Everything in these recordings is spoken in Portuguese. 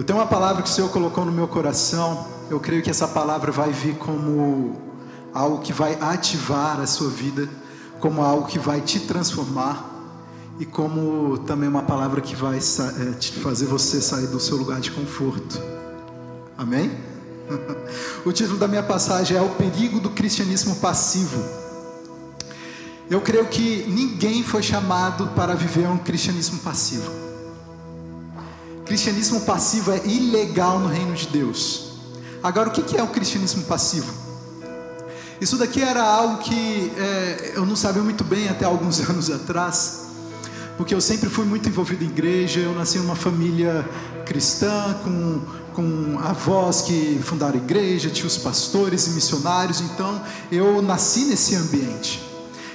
Eu tenho uma palavra que o Senhor colocou no meu coração. Eu creio que essa palavra vai vir como algo que vai ativar a sua vida, como algo que vai te transformar e como também uma palavra que vai é, te fazer você sair do seu lugar de conforto. Amém? o título da minha passagem é O Perigo do Cristianismo Passivo. Eu creio que ninguém foi chamado para viver um cristianismo passivo. Cristianismo passivo é ilegal no reino de Deus. Agora, o que é o cristianismo passivo? Isso daqui era algo que é, eu não sabia muito bem até alguns anos atrás, porque eu sempre fui muito envolvido em igreja. Eu nasci em uma família cristã, com, com avós que fundaram igreja, tios pastores e missionários, então eu nasci nesse ambiente.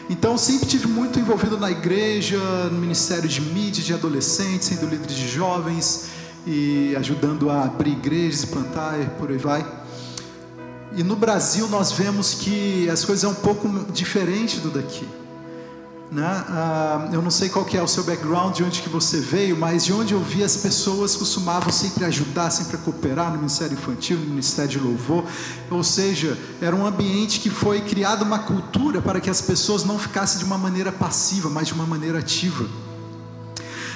Então sempre tive muito envolvido na igreja, no ministério de mídia de adolescentes, sendo líder de jovens e ajudando a abrir igrejas plantar e por aí vai. E no Brasil nós vemos que as coisas é um pouco diferente do daqui. Né? Ah, eu não sei qual que é o seu background, de onde que você veio, mas de onde eu vi as pessoas costumavam sempre ajudar, sempre cooperar no ministério infantil, no ministério de louvor. Ou seja, era um ambiente que foi criada uma cultura para que as pessoas não ficassem de uma maneira passiva, mas de uma maneira ativa.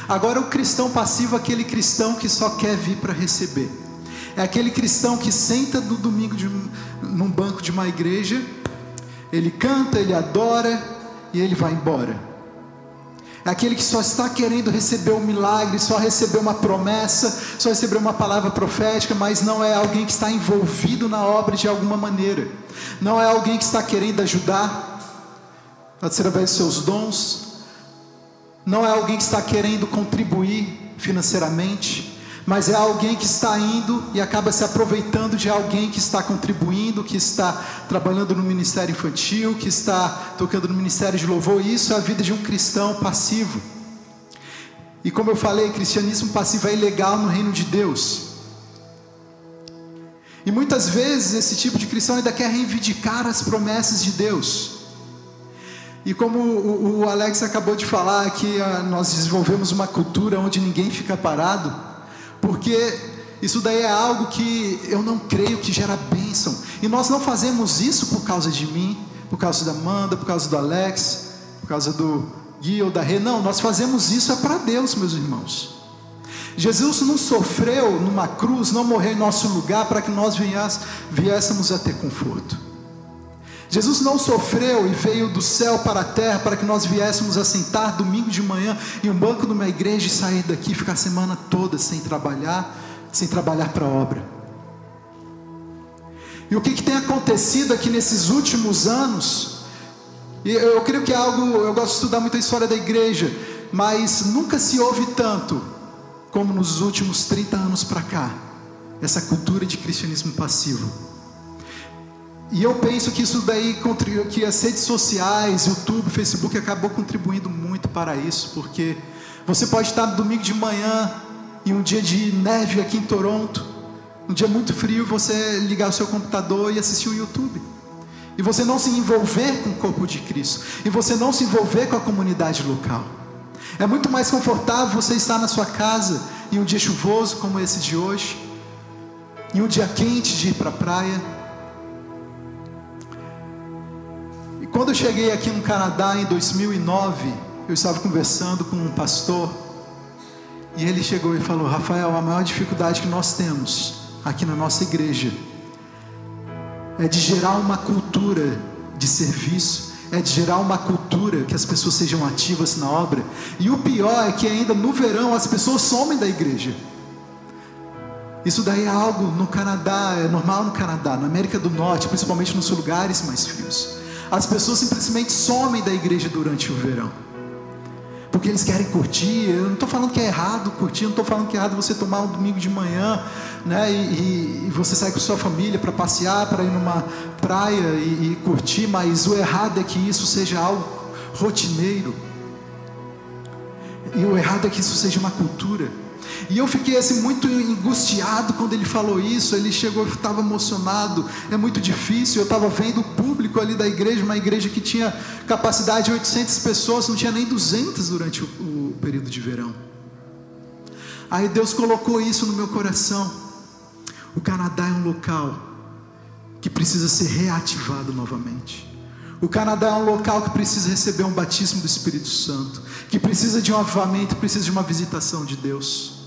Agora, o cristão passivo é aquele cristão que só quer vir para receber. É aquele cristão que senta no domingo de, num banco de uma igreja, ele canta, ele adora, e ele vai embora. É aquele que só está querendo receber um milagre, só receber uma promessa, só receber uma palavra profética, mas não é alguém que está envolvido na obra de alguma maneira. Não é alguém que está querendo ajudar, através dos seus dons. Não é alguém que está querendo contribuir financeiramente mas é alguém que está indo e acaba se aproveitando de alguém que está contribuindo, que está trabalhando no ministério infantil, que está tocando no ministério de louvor. Isso é a vida de um cristão passivo. E como eu falei, cristianismo passivo é ilegal no reino de Deus. E muitas vezes esse tipo de cristão ainda quer reivindicar as promessas de Deus. E como o, Alex acabou de falar, que ah, nós desenvolvemos uma cultura onde ninguém fica parado porque isso daí é algo que eu não creio que gera bênção. E nós não fazemos isso por causa de mim, por causa da Amanda, por causa do Alex, por causa do Gui ou da Rê. Não, nós fazemos isso é para Deus, meus irmãos. Jesus não sofreu numa cruz, não morreu em nosso lugar para que nós viéssemos a ter conforto. Jesus não sofreu e veio do céu para a terra para que nós viéssemos a sentar domingo de manhã em um banco de uma igreja e sair daqui e ficar a semana toda sem trabalhar, sem trabalhar para a obra. E o que, que tem acontecido aqui nesses últimos anos? E eu creio que é algo, eu gosto de estudar muito a história da igreja, mas nunca se ouve tanto como nos últimos 30 anos para cá, essa cultura de cristianismo passivo. E eu penso que isso daí, que as redes sociais, YouTube, Facebook, acabou contribuindo muito para isso, porque você pode estar no domingo de manhã, em um dia de neve aqui em Toronto, um dia muito frio, você ligar o seu computador e assistir o YouTube. E você não se envolver com o corpo de Cristo. E você não se envolver com a comunidade local. É muito mais confortável você estar na sua casa em um dia chuvoso como esse de hoje, em um dia quente de ir para a praia Quando eu cheguei aqui no Canadá em 2009, eu estava conversando com um pastor e ele chegou e falou: Rafael, a maior dificuldade que nós temos aqui na nossa igreja é de gerar uma cultura de serviço, é de gerar uma cultura que as pessoas sejam ativas na obra. E o pior é que ainda no verão as pessoas somem da igreja. Isso daí é algo no Canadá, é normal no Canadá, na América do Norte, principalmente nos lugares mais frios. As pessoas simplesmente somem da igreja durante o verão. Porque eles querem curtir. Eu não estou falando que é errado curtir, não estou falando que é errado você tomar um domingo de manhã, né? E, e você sair com sua família para passear, para ir numa praia e, e curtir, mas o errado é que isso seja algo rotineiro. E o errado é que isso seja uma cultura. E eu fiquei assim muito angustiado quando ele falou isso. Ele chegou, estava emocionado. É muito difícil. Eu estava vendo o público ali da igreja, uma igreja que tinha capacidade de 800 pessoas, não tinha nem 200 durante o, o período de verão. Aí Deus colocou isso no meu coração. O Canadá é um local que precisa ser reativado novamente. O Canadá é um local que precisa receber um batismo do Espírito Santo, que precisa de um avivamento, precisa de uma visitação de Deus.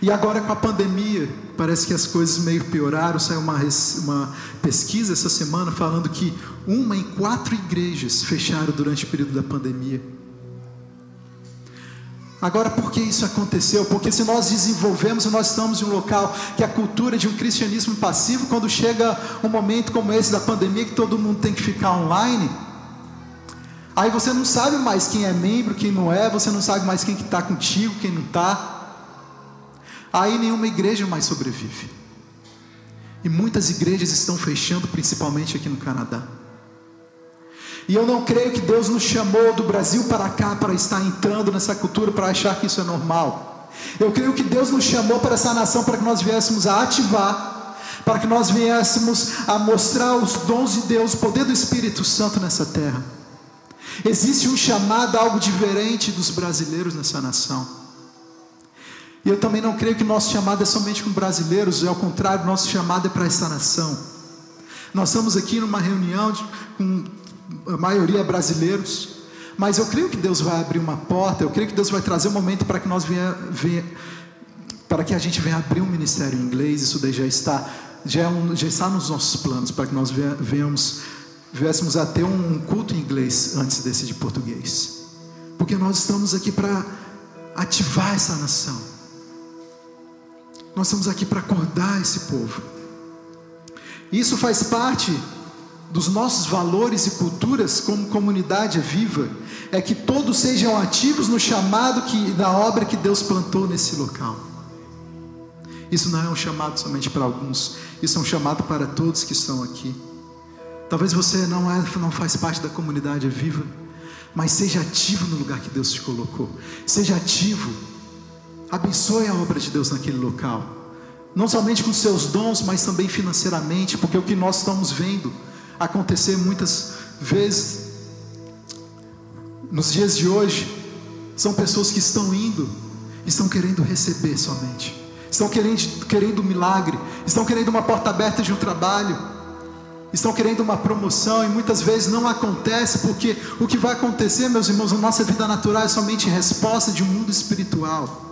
E agora com a pandemia, parece que as coisas meio pioraram. Saiu uma, uma pesquisa essa semana falando que uma em quatro igrejas fecharam durante o período da pandemia. Agora, por que isso aconteceu? Porque se nós desenvolvemos nós estamos em um local que a cultura de um cristianismo passivo, quando chega um momento como esse da pandemia, que todo mundo tem que ficar online, aí você não sabe mais quem é membro, quem não é, você não sabe mais quem está contigo, quem não está. Aí nenhuma igreja mais sobrevive. E muitas igrejas estão fechando, principalmente aqui no Canadá. E eu não creio que Deus nos chamou do Brasil para cá para estar entrando nessa cultura, para achar que isso é normal. Eu creio que Deus nos chamou para essa nação para que nós viéssemos a ativar, para que nós viéssemos a mostrar os dons de Deus, o poder do Espírito Santo nessa terra. Existe um chamado, algo diferente dos brasileiros nessa nação. E eu também não creio que nosso chamado é somente com brasileiros, é ao contrário, nosso chamado é para essa nação. Nós estamos aqui numa reunião de, com a maioria brasileiros, mas eu creio que Deus vai abrir uma porta, eu creio que Deus vai trazer um momento para que nós venha, venha para que a gente venha abrir um ministério em inglês, isso daí já está, já, é um, já está nos nossos planos, para que nós venhamos, viéssemos a ter um culto em inglês antes desse de português, porque nós estamos aqui para ativar essa nação, nós estamos aqui para acordar esse povo, isso faz parte dos nossos valores e culturas como comunidade viva é que todos sejam ativos no chamado que na obra que Deus plantou nesse local. Isso não é um chamado somente para alguns, isso é um chamado para todos que estão aqui. Talvez você não é, não faz parte da comunidade viva, mas seja ativo no lugar que Deus te colocou. Seja ativo. Abençoe a obra de Deus naquele local. Não somente com seus dons, mas também financeiramente, porque o que nós estamos vendo acontecer muitas vezes nos dias de hoje são pessoas que estão indo, estão querendo receber somente, estão querendo, querendo um milagre, estão querendo uma porta aberta de um trabalho, estão querendo uma promoção e muitas vezes não acontece, porque o que vai acontecer, meus irmãos, na nossa vida natural é somente resposta de um mundo espiritual.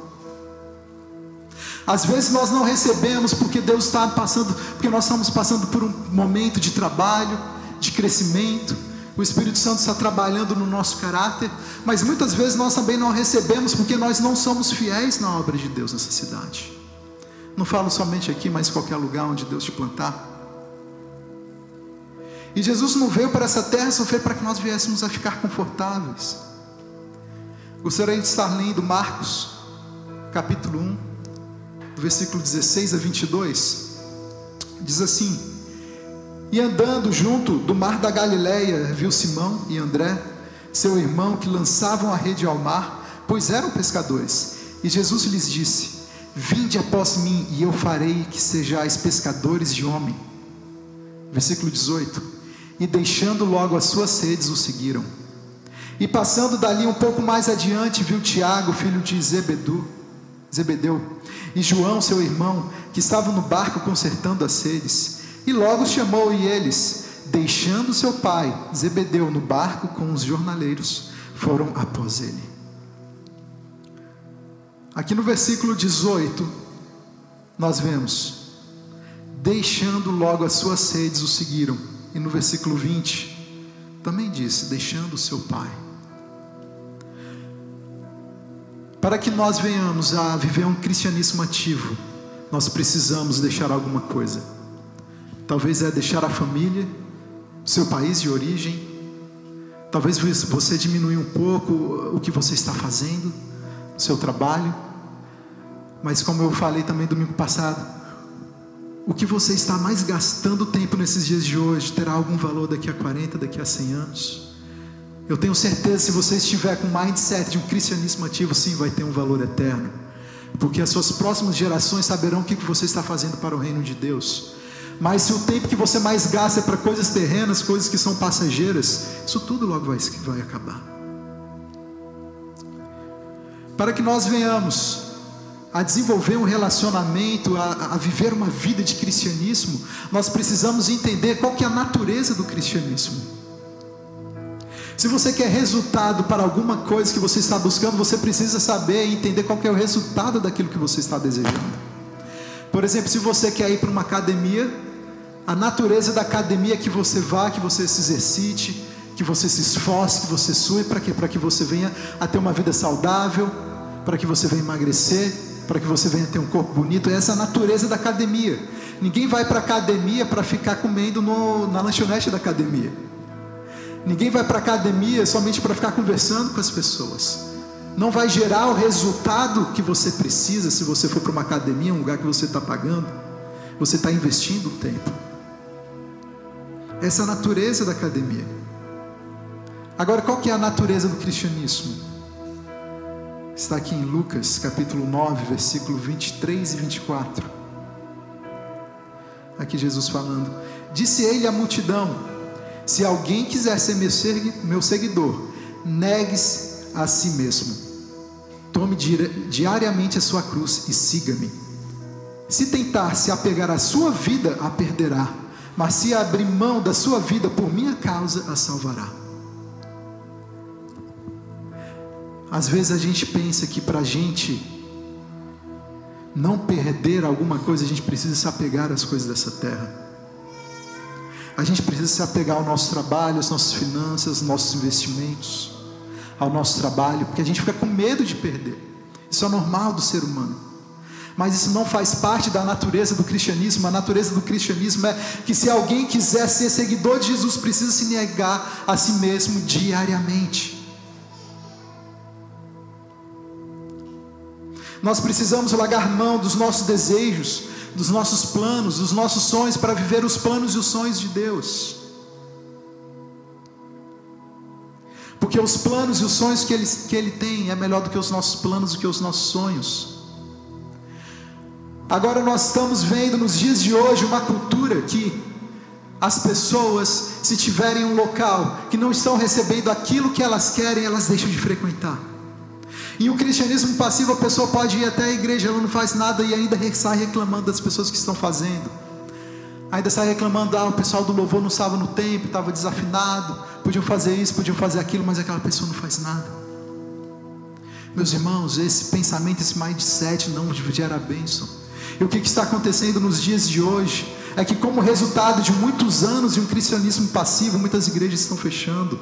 Às vezes nós não recebemos porque Deus está passando, porque nós estamos passando por um momento de trabalho, de crescimento. O Espírito Santo está trabalhando no nosso caráter, mas muitas vezes nós também não recebemos porque nós não somos fiéis na obra de Deus nessa cidade. Não falo somente aqui, mas qualquer lugar onde Deus te plantar. E Jesus não veio para essa terra sofrer para que nós viéssemos a ficar confortáveis. Gostaria de estar lendo Marcos, capítulo 1 do versículo 16 a 22, diz assim: E andando junto do mar da Galileia, viu Simão e André, seu irmão, que lançavam a rede ao mar, pois eram pescadores. E Jesus lhes disse: Vinde após mim, e eu farei que sejais pescadores de homem. Versículo 18: E deixando logo as suas redes, o seguiram. E passando dali um pouco mais adiante, viu Tiago, filho de Zebedu, Zebedeu, e João, seu irmão, que estavam no barco consertando as redes. E logo chamou e eles, deixando seu pai, Zebedeu, no barco com os jornaleiros, foram após ele. Aqui no versículo 18, nós vemos, deixando logo as suas redes, o seguiram. E no versículo 20, também disse, deixando seu pai. Para que nós venhamos a viver um cristianismo ativo, nós precisamos deixar alguma coisa. Talvez é deixar a família, seu país de origem. Talvez você diminua um pouco o que você está fazendo, o seu trabalho. Mas como eu falei também domingo passado, o que você está mais gastando tempo nesses dias de hoje terá algum valor daqui a 40, daqui a 100 anos. Eu tenho certeza, se você estiver com o mindset de um cristianismo ativo, sim, vai ter um valor eterno. Porque as suas próximas gerações saberão o que você está fazendo para o reino de Deus. Mas se o tempo que você mais gasta é para coisas terrenas, coisas que são passageiras, isso tudo logo vai, vai acabar. para que nós venhamos a desenvolver um relacionamento, a, a, viver uma vida de cristianismo, nós precisamos entender qual que é a natureza do cristianismo. Se você quer resultado para alguma coisa que você está buscando, você precisa saber e entender qual é o resultado daquilo que você está desejando. Por exemplo, se você quer ir para uma academia, a natureza da academia é que você vá, que você se exercite, que você se esforce, que você sue, para quê? Para que você venha a ter uma vida saudável, para que você venha emagrecer, para que você venha ter um corpo bonito. Essa é a natureza da academia. Ninguém vai para a academia para ficar comendo no, na lanchonete da academia. Ninguém vai para a academia somente para ficar conversando com as pessoas. Não vai gerar o resultado que você precisa se você for para uma academia, um lugar que você está pagando. Você está investindo tempo. Essa é a natureza da academia. Agora, qual que é a natureza do cristianismo? está aqui em Lucas capítulo 9, versículo 23 e 24. Aqui Jesus falando: Disse ele à multidão: Se alguém quiser ser meu seguidor, negue-se a si mesmo. Tome diariamente a sua cruz e siga-me. Se tentar se apegar à sua vida, a perderá. Mas se abrir mão da sua vida por minha causa, a salvará. Às vezes a gente pensa que para a gente não perder alguma coisa, a gente precisa se apegar às coisas dessa terra. A gente precisa se apegar ao nosso trabalho, às nossas finanças, aos nossos investimentos, ao nosso trabalho, porque a gente fica com medo de perder. Isso é normal do ser humano. Mas isso não faz parte da natureza do cristianismo. A natureza do cristianismo é que se alguém quiser ser seguidor de Jesus, precisa se negar a si mesmo diariamente. Nós precisamos largar mão dos nossos desejos, dos nossos planos, dos nossos sonhos para viver os planos e os sonhos de Deus. Porque os planos e os sonhos que ele, que ele tem é melhor do que os nossos planos, do que os nossos sonhos. Agora nós estamos vendo nos dias de hoje uma cultura que as pessoas, se tiverem um local que não estão recebendo aquilo que elas querem, elas deixam de frequentar. E o cristianismo passivo, a pessoa pode ir até a igreja, ela não faz nada e ainda sai reclamando das pessoas que estão fazendo. Ainda sai reclamando, ah, o pessoal do louvor não estava no tempo, estava desafinado, podiam fazer isso, podiam fazer aquilo, mas aquela pessoa não faz nada. Meus irmãos, esse pensamento, esse mindset não gera bênção. E o que está acontecendo nos dias de hoje é que, como resultado de muitos anos de um cristianismo passivo, muitas igrejas estão fechando,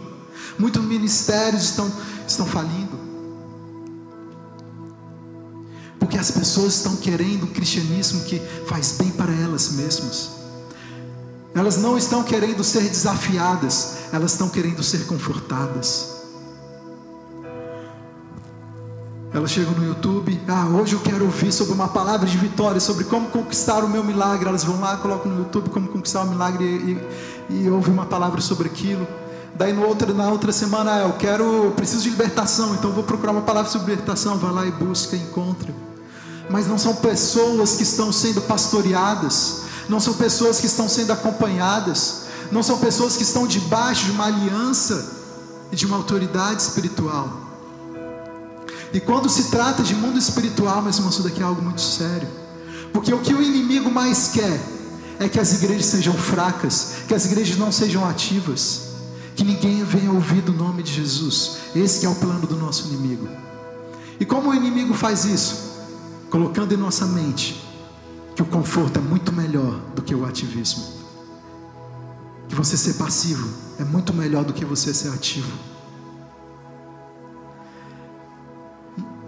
muitos ministérios estão, estão falindo. Porque as pessoas estão querendo um cristianismo que faz bem para elas mesmas. Elas não estão querendo ser desafiadas, elas estão querendo ser confortadas. Elas chegam no YouTube, ah, hoje eu quero ouvir sobre uma palavra de vitória, sobre como conquistar o meu milagre. Elas vão lá, colocam no YouTube como conquistar o milagre e, e, ouvem uma palavra sobre aquilo. Daí no outro, na outra semana, ah, eu quero, preciso de libertação, então vou procurar uma palavra sobre libertação. Vai lá e busca, encontra mas não são pessoas que estão sendo pastoreadas, não são pessoas que estão sendo acompanhadas, não são pessoas que estão debaixo de uma aliança e de uma autoridade espiritual. E quando se trata de mundo espiritual, mas irmãos, isso daqui é algo muito sério. Porque o que o inimigo mais quer é que as igrejas sejam fracas, que as igrejas não sejam ativas, que ninguém venha ouvir do nome de Jesus. Esse é o plano do nosso inimigo. E como o inimigo faz isso? Colocando em nossa mente que o conforto é muito melhor do que o ativismo. Que você ser passivo é muito melhor do que você ser ativo.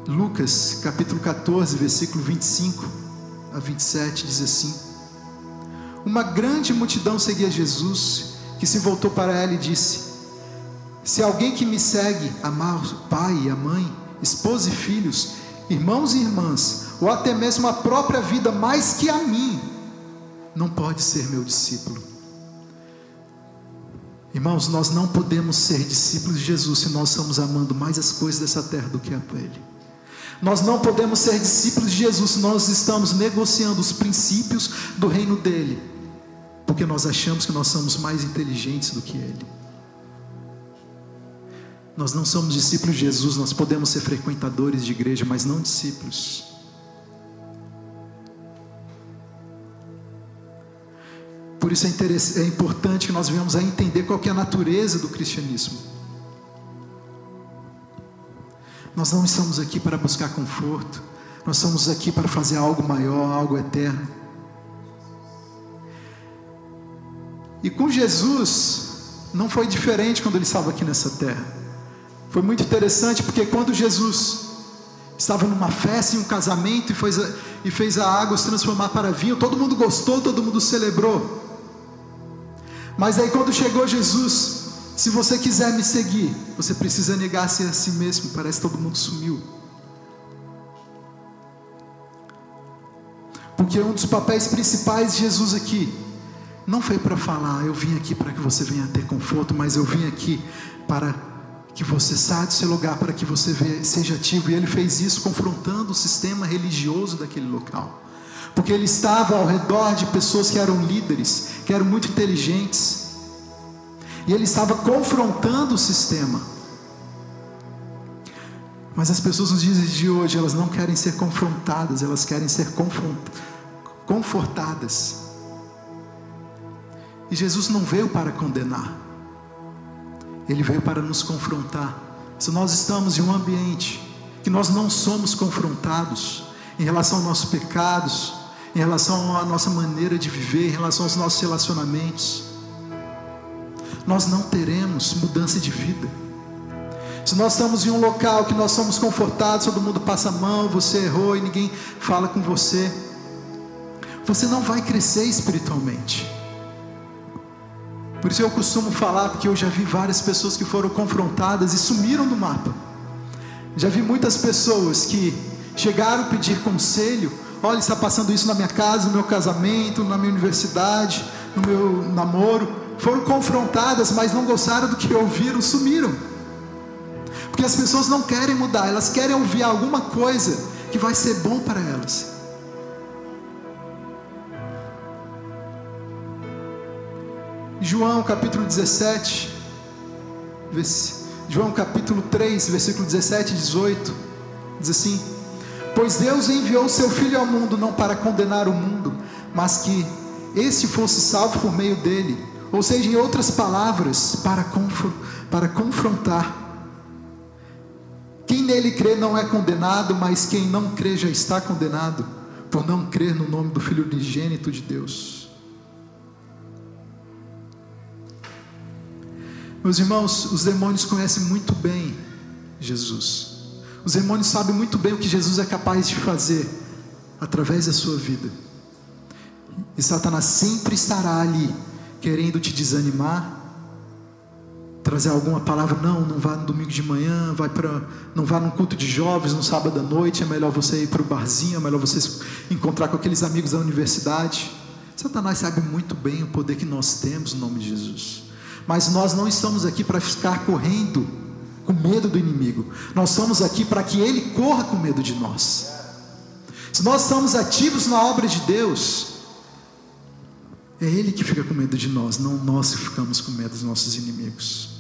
Lucas capítulo 14, versículo 25 a 27 diz assim: Uma grande multidão seguia Jesus, que se voltou para ela e disse: Se alguém que me segue amar o pai e a mãe, esposa e filhos, irmãos e irmãs, ou até mesmo a própria vida mais que a mim, não pode ser meu discípulo. Irmãos, nós não podemos ser discípulos de Jesus se nós estamos amando mais as coisas dessa terra do que a Ele. Nós não podemos ser discípulos de Jesus se nós estamos negociando os princípios do reino dele, porque nós achamos que nós somos mais inteligentes do que Ele. Nós não somos discípulos de Jesus, nós podemos ser frequentadores de igreja, mas não discípulos. Por isso é, é importante que nós venhamos a entender qual é a natureza do cristianismo. Nós não estamos aqui para buscar conforto, nós estamos aqui para fazer algo maior, algo eterno. E com Jesus, não foi diferente quando ele estava aqui nessa terra. Foi muito interessante porque quando Jesus estava numa festa, em um casamento e fez, a, e fez a água se transformar para vinho, todo mundo gostou, todo mundo celebrou. Mas aí quando chegou Jesus, se você quiser me seguir, você precisa negar-se a si mesmo. Parece que todo mundo sumiu. Porque um dos papéis principais de Jesus aqui não foi para falar, eu vim aqui para que você venha ter conforto, mas eu vim aqui para que você saia do seu lugar, para que você seja ativo. E ele fez isso confrontando o sistema religioso daquele local. Porque ele estava ao redor de pessoas que eram líderes, que eram muito inteligentes. E ele estava confrontando o sistema. Mas as pessoas nos dias de hoje, elas não querem ser confrontadas, elas querem ser confortadas. E Jesus não veio para condenar, Ele veio para nos confrontar. Se nós estamos em um ambiente que nós não somos confrontados em relação aos nossos pecados, em relação à nossa maneira de viver, em relação aos nossos relacionamentos, nós não teremos mudança de vida. Se nós estamos em um local que nós somos confortados, todo mundo passa a mão, você errou e ninguém fala com você, você não vai crescer espiritualmente. Por isso eu costumo falar, porque eu já vi várias pessoas que foram confrontadas e sumiram do mapa. Já vi muitas pessoas que chegaram a pedir conselho. Olha, está passando isso na minha casa, no meu casamento, na minha universidade, no meu namoro. Foram confrontadas, mas não gostaram do que ouviram, sumiram. Porque as pessoas não querem mudar, elas querem ouvir alguma coisa que vai ser bom para elas. João capítulo 17, João capítulo 3, versículo 17 e 18, diz assim: Pois Deus enviou seu Filho ao mundo não para condenar o mundo, mas que esse fosse salvo por meio dele, ou seja, em outras palavras, para, para confrontar. Quem nele crê não é condenado, mas quem não crê já está condenado, por não crer no nome do Filho unigênito de Deus. Meus irmãos, os demônios conhecem muito bem Jesus. Os demônios sabem muito bem o que Jesus é capaz de fazer através da sua vida. E Satanás sempre estará ali, querendo te desanimar, trazer alguma palavra, não, não vá no domingo de manhã, vai para, não vá no culto de jovens no sábado à noite, é melhor você ir para o barzinho, é melhor você encontrar com aqueles amigos da universidade. Satanás sabe muito bem o poder que nós temos no nome de Jesus. Mas nós não estamos aqui para ficar correndo com medo do inimigo. Nós estamos aqui para que ele corra com medo de nós. Se nós estamos ativos na obra de Deus, é ele que fica com medo de nós, não nós que ficamos com medo dos nossos inimigos.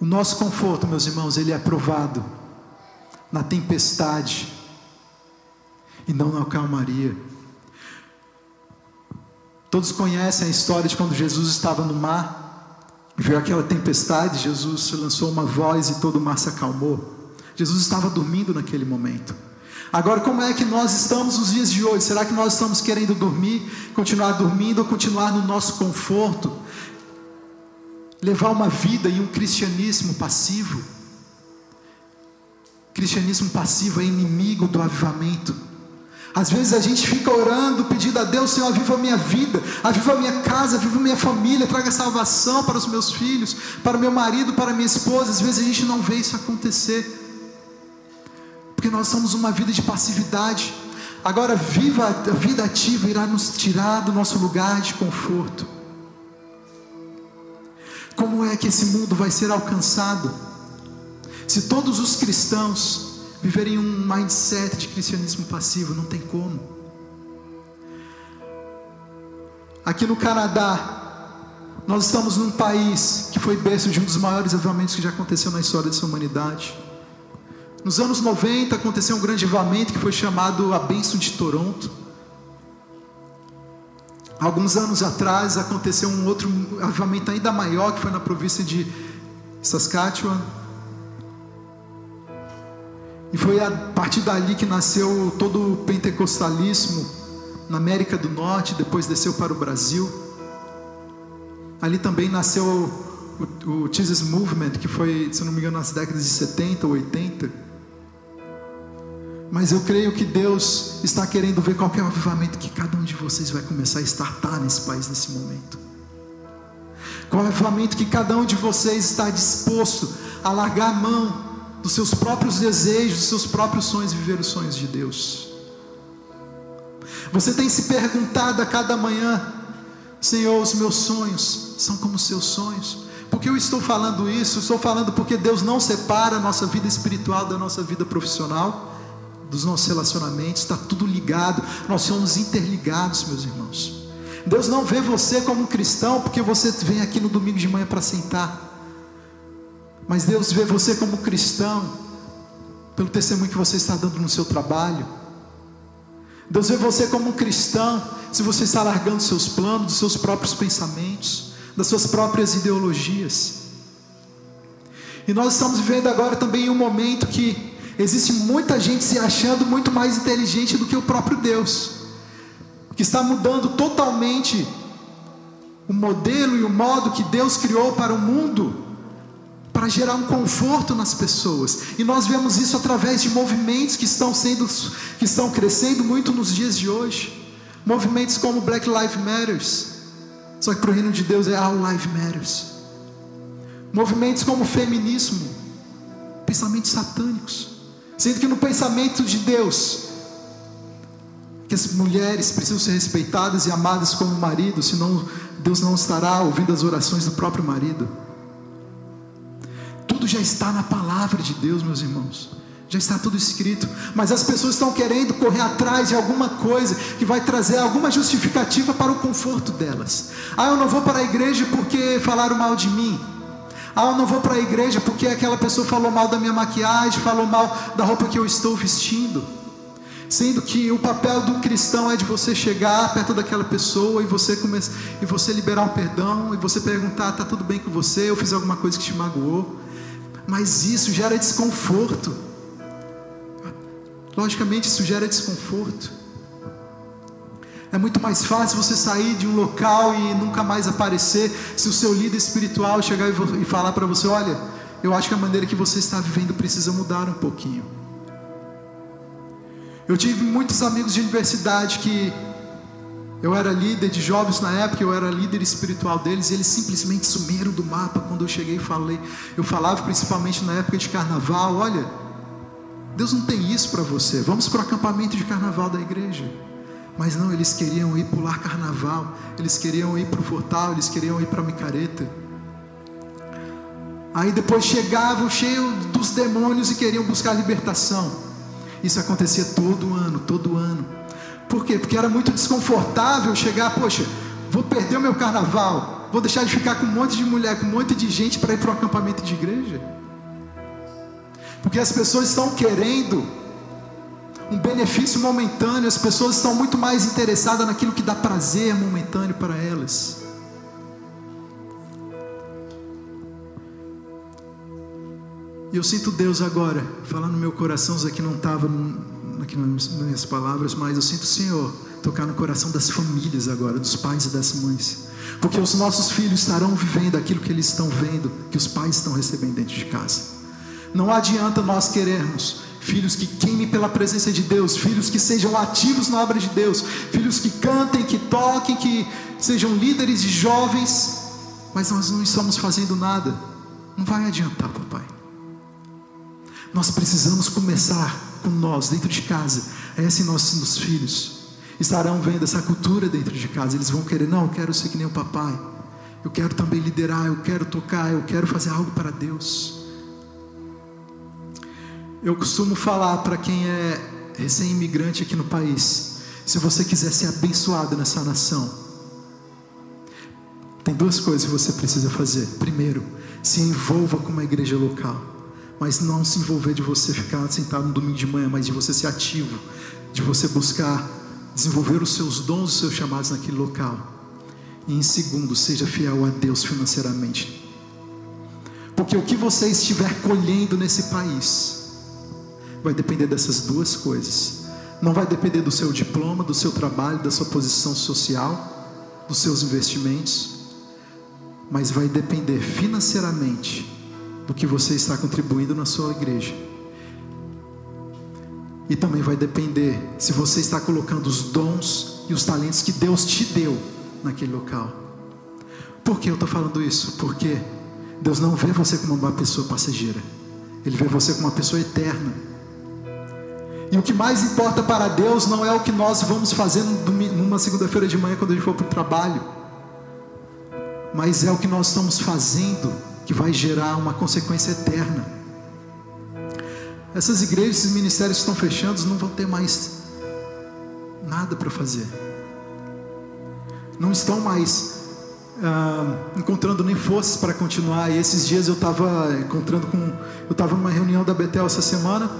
O nosso conforto, meus irmãos, ele é provado na tempestade e não na calmaria. Todos conhecem a história de quando Jesus estava no mar, viu aquela tempestade, Jesus lançou uma voz e todo o mar se acalmou. Jesus estava dormindo naquele momento. Agora, como é que nós estamos nos dias de hoje? Será que nós estamos querendo dormir, continuar dormindo ou continuar no nosso conforto? Levar uma vida e um cristianismo passivo? Cristianismo passivo é inimigo do avivamento. Às vezes a gente fica orando, pedindo a Deus, Senhor, aviva a minha vida, aviva a minha casa, aviva a minha família, traga salvação para os meus filhos, para o meu marido, para a minha esposa. Às vezes a gente não vê isso acontecer, porque nós somos uma vida de passividade. Agora, viva a vida ativa irá nos tirar do nosso lugar de conforto. Como é que esse mundo vai ser alcançado? Se todos os cristãos viverem um mindset de cristianismo passivo, não tem como. Aqui no Canadá, Nós estamos num país que foi berço de um dos maiores avivamentos que já aconteceu na história dessa humanidade. Nos anos 90 aconteceu um grande avivamento que foi chamado a Bênção de Toronto. Alguns anos atrás aconteceu um outro avivamento ainda maior que foi na província de Saskatchewan. E foi a partir dali que nasceu todo o pentecostalismo na América do Norte, depois desceu para o Brasil. Ali também nasceu o, Jesus Movement, que foi, se não me engano, nas décadas de 70 ou 80. Mas eu creio que Deus está querendo ver qual é o avivamento que cada um de vocês vai começar a estartar nesse país nesse momento. Qual é o avivamento que cada um de vocês está disposto a largar a mão dos seus próprios desejos, dos seus próprios sonhos e viver os sonhos de Deus. Você tem se perguntado a cada manhã, Senhor, os meus sonhos são como os seus sonhos. Por que eu estou falando isso? estou falando porque Deus não separa a nossa vida espiritual da nossa vida profissional, dos nossos relacionamentos, está tudo ligado, nós somos interligados, meus irmãos. Deus não vê você como um cristão porque você vem aqui no domingo de manhã para sentar. Mas Deus vê você como cristão, pelo testemunho que você está dando no seu trabalho. Deus vê você como cristão, se você está largando seus planos, dos seus próprios pensamentos, das suas próprias ideologias. E nós estamos vivendo agora também um momento que existe muita gente se achando muito mais inteligente do que o próprio Deus, que está mudando totalmente o modelo e o modo que Deus criou para o mundo para gerar um conforto nas pessoas. E nós vemos isso através de movimentos que estão sendo que estão crescendo muito nos dias de hoje. Movimentos como Black Lives Matters. Só que para o reino de Deus é All Lives Matters. Movimentos como feminismo, pensamentos satânicos. Sendo que no pensamento de Deus, que as mulheres precisam ser respeitadas e amadas como marido, senão Deus não estará ouvindo as orações do próprio marido. Tudo já está na palavra de Deus, meus irmãos. Já está tudo escrito, mas as pessoas estão querendo correr atrás de alguma coisa que vai trazer alguma justificativa para o conforto delas. Ah, eu não vou para a igreja porque falaram mal de mim. Ah, eu não vou para a igreja porque aquela pessoa falou mal da minha maquiagem, falou mal da roupa que eu estou vestindo. Sendo que o papel do cristão é de você chegar perto daquela pessoa e você começar, e você liberar um perdão e você perguntar, tá tudo bem com você? Eu fiz alguma coisa que te magoou? Mas isso gera desconforto. Logicamente, isso gera desconforto. É muito mais fácil você sair de um local e nunca mais aparecer se o seu líder espiritual chegar e falar para você: olha, eu acho que a maneira que você está vivendo precisa mudar um pouquinho. Eu tive muitos amigos de universidade que eu era líder de jovens na época, eu era líder espiritual deles, e eles simplesmente sumiram do mapa quando eu cheguei e falei. Eu falava principalmente na época de carnaval: olha, Deus não tem isso para você, vamos para o acampamento de carnaval da igreja. Mas não, eles queriam ir pular carnaval, eles queriam ir para o Fortal, eles queriam ir para a Micareta. Aí depois chegavam cheio dos demônios e queriam buscar libertação. Isso acontecia todo ano, todo ano. Por quê? Porque era muito desconfortável chegar, poxa, vou perder o meu carnaval, vou deixar de ficar com um monte de mulher, com um monte de gente para ir para um acampamento de igreja. Porque as pessoas estão querendo um benefício momentâneo, as pessoas estão muito mais interessadas naquilo que dá prazer momentâneo para elas. E eu sinto Deus agora, falando no meu coração, isso aqui não estava aqui nas minhas palavras, mas eu sinto o Senhor tocar no coração das famílias agora, dos pais e das mães. Porque os nossos filhos estarão vivendo aquilo que eles estão vendo, que os pais estão recebendo dentro de casa. Não adianta nós querermos filhos que queimem pela presença de Deus, filhos que sejam ativos na obra de Deus, filhos que cantem, que toquem, que sejam líderes de jovens, mas nós não estamos fazendo nada. Não vai adiantar, papai. Nós precisamos começar com nós dentro de casa. É assim nossos filhos estarão vendo essa cultura dentro de casa. Eles vão querer, não, eu quero ser que nem o papai. Eu quero também liderar, eu quero tocar, eu quero fazer algo para Deus. Eu costumo falar para quem é recém-imigrante aqui no país: se você quiser ser abençoado nessa nação, tem duas coisas que você precisa fazer. Primeiro, se envolva com uma igreja local, mas não se envolver de você ficar sentado no domingo de manhã, mas de você ser ativo, de você buscar desenvolver os seus dons, os seus chamados naquele local. E em segundo, seja fiel a Deus financeiramente. Porque o que você estiver colhendo nesse país vai depender dessas duas coisas. Não vai depender do seu diploma, do seu trabalho, da sua posição social, dos seus investimentos, mas vai depender financeiramente do que você está contribuindo na sua igreja. E também vai depender se você está colocando os dons e os talentos que Deus te deu naquele local. Por que eu estou falando isso? Porque Deus não vê você como uma pessoa passageira, Ele vê você como uma pessoa eterna. E o que mais importa para Deus não é o que nós vamos fazer numa segunda-feira de manhã quando a gente for para o trabalho, mas é o que nós estamos fazendo que vai gerar uma consequência eterna. Essas igrejas, esses ministérios estão fechados, não vão ter mais nada para fazer. Não estão mais ah, encontrando nem forças para continuar. E esses dias eu estava encontrando com, eu estava numa reunião da Betel essa semana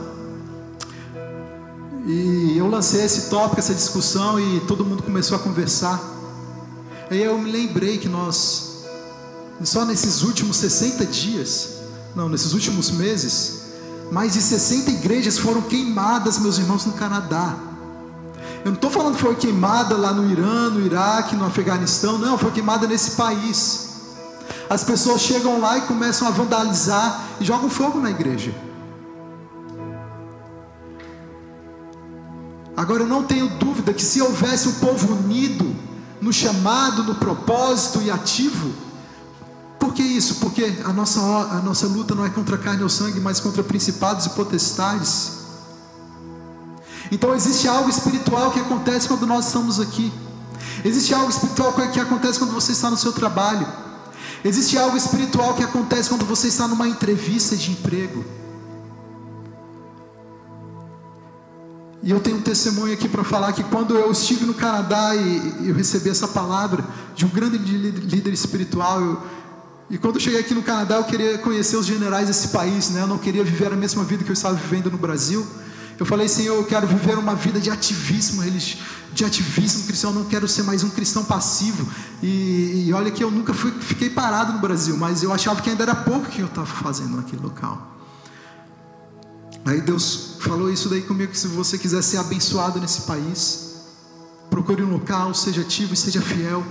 e eu lancei esse tópico, essa discussão e todo mundo começou a conversar. Aí eu me lembrei que nós só nesses últimos 60 dias, não, nesses últimos meses, mais de 60 igrejas foram queimadas, meus irmãos, no Canadá. Eu não estou falando que foi queimada lá no Irã, no Iraque, no Afeganistão, não, foi queimada nesse país. As pessoas chegam lá e começam a vandalizar e jogam fogo na igreja. Agora eu não tenho dúvida que se houvesse o povo unido no chamado, no propósito e ativo, por que isso? Porque a nossa, a nossa luta não é contra carne ou sangue, mas contra principados e potestades. Então existe algo espiritual que acontece quando nós estamos aqui. Existe algo espiritual que acontece quando você está no seu trabalho. Existe algo espiritual que acontece quando você está numa entrevista de emprego. E eu tenho um testemunho aqui para falar que quando eu estive no Canadá e eu recebi essa palavra de um grande líder espiritual, eu, e quando eu cheguei aqui no Canadá, eu queria conhecer os generais desse país, né? Eu não queria viver a mesma vida que eu estava vivendo no Brasil. Eu falei, Senhor, eu quero viver uma vida de ativismo de ativismo cristão, eu não quero ser mais um cristão passivo. E, e olha que eu nunca fui, fiquei parado no Brasil, mas eu achava que ainda era pouco que eu estava fazendo naquele local. Aí Deus falou isso daí comigo, que se você quiser ser abençoado nesse país, procure um local, seja ativo e seja fiel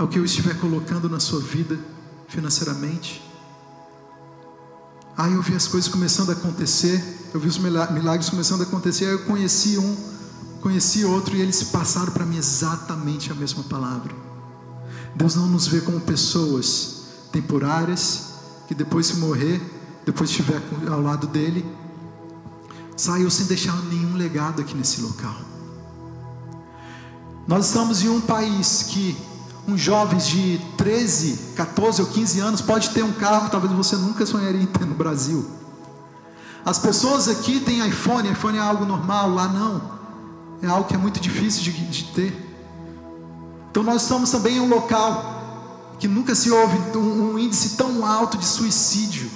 ao que eu estiver colocando na sua vida financeiramente. Aí eu vi as coisas começando a acontecer, eu vi os milagres começando a acontecer, aí eu conheci um, conheci outro e eles passaram para mim exatamente a mesma palavra. Deus não nos vê como pessoas temporárias que depois se morrer, depois estiver ao lado dele, saiu sem deixar nenhum legado aqui nesse local. Nós estamos em um país que uns jovens de 13, 14 ou 15 anos pode ter um carro que talvez você nunca sonharia em ter no Brasil. As pessoas aqui têm iPhone, iPhone é algo normal, lá não. É algo que é muito difícil de, de ter. Então nós estamos também em um local que nunca se houve um, um índice tão alto de suicídio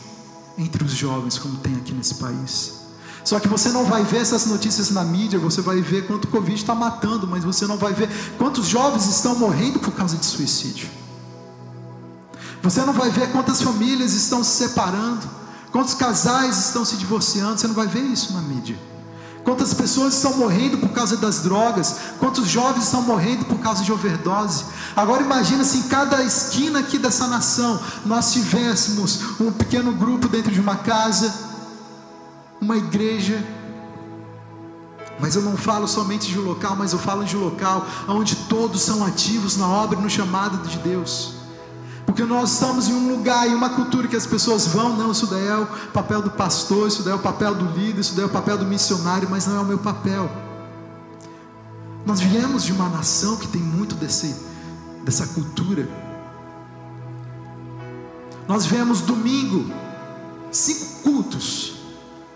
entre os jovens como tem aqui nesse país. Só que você não vai ver essas notícias na mídia, você vai ver quanto o Covid está matando, mas você não vai ver quantos jovens estão morrendo por causa de suicídio. Você não vai ver quantas famílias estão se separando, quantos casais estão se divorciando, você não vai ver isso na mídia. Quantas pessoas estão morrendo por causa das drogas, quantos jovens estão morrendo por causa de overdose. Agora imagina se em cada esquina aqui dessa nação nós tivéssemos um pequeno grupo dentro de uma casa uma igreja. Mas eu não falo somente de um local, mas eu falo de um local onde todos são ativos na obra e no chamado de Deus. Porque nós estamos em um lugar, em uma cultura que as pessoas vão, não, isso daí é o papel do pastor, isso daí é o papel do líder, isso daí é o papel do missionário, mas não é o meu papel. Nós viemos de uma nação que tem muito desse, dessa cultura. Nós viemos domingo, cinco cultos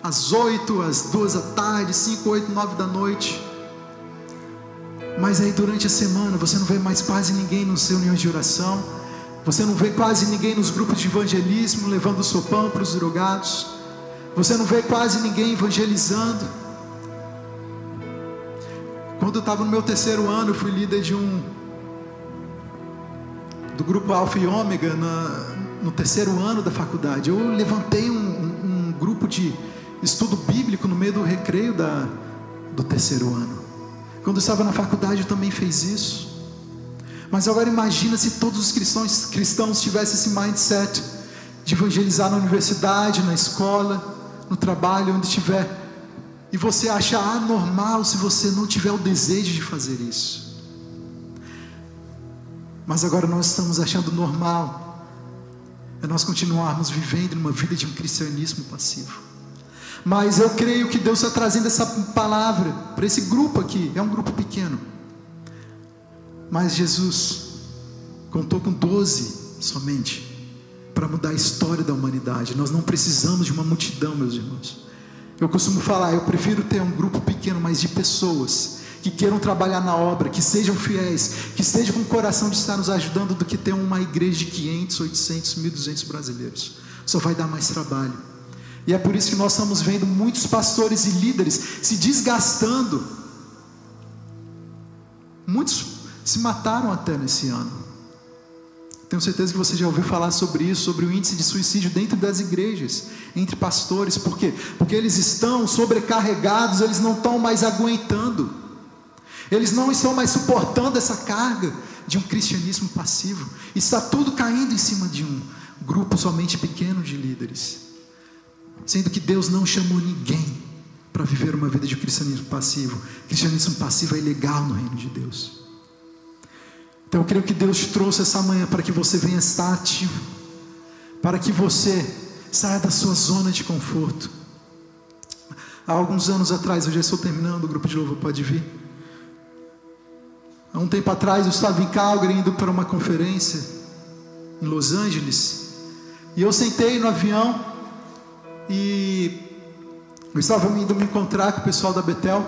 às oito, às duas da tarde, cinco, oito, nove da noite. Mas aí durante a semana você não vê mais quase ninguém nos reuniões de oração. Você não vê quase ninguém nos grupos de evangelismo levando o sopão para os drogados. Você não vê quase ninguém evangelizando. Quando eu estava no meu terceiro ano, eu fui líder de um do grupo Alfa e Ômega na, no terceiro ano da faculdade. Eu levantei um, um, um grupo de estudo bíblico no meio do recreio da, do terceiro ano. Quando eu estava na faculdade, eu também fiz isso. Mas agora imagina se todos os cristãos, cristãos tivessem esse mindset de evangelizar na universidade, na escola, no trabalho, onde estiver, e você acha anormal se você não tiver o desejo de fazer isso. Mas agora nós estamos achando normal é nós continuarmos vivendo numa vida de um cristianismo passivo. Mas eu creio que Deus está trazendo essa palavra para esse grupo aqui. É um grupo pequeno. Mas Jesus contou com 12 somente para mudar a história da humanidade. Nós não precisamos de uma multidão, meus irmãos. Eu costumo falar, eu prefiro ter um grupo pequeno, mas de pessoas que queiram trabalhar na obra, que sejam fiéis, que estejam com o coração de estar nos ajudando, do que ter uma igreja de 500, 800, 1200 brasileiros. Só vai dar mais trabalho. E é por isso que nós estamos vendo muitos pastores e líderes se desgastando. Muitos se mataram até nesse ano. Tenho certeza que você já ouviu falar sobre isso, sobre o índice de suicídio dentro das igrejas, entre pastores, por quê? Porque eles estão sobrecarregados, eles não estão mais aguentando, eles não estão mais suportando essa carga de um cristianismo passivo, está tudo caindo em cima de um grupo somente pequeno de líderes sendo que Deus não chamou ninguém para viver uma vida de cristianismo passivo. Cristianismo passivo é ilegal no reino de Deus. Então eu creio que Deus te trouxe essa manhã para que você venha estar ativo, para que você saia da sua zona de conforto. Há alguns anos atrás, eu já estou terminando, o grupo de louvor pode vir. Há um tempo atrás eu estava em Calgary indo para uma conferência em Los Angeles. E eu sentei no avião e eu estava indo me encontrar com o pessoal da Betel.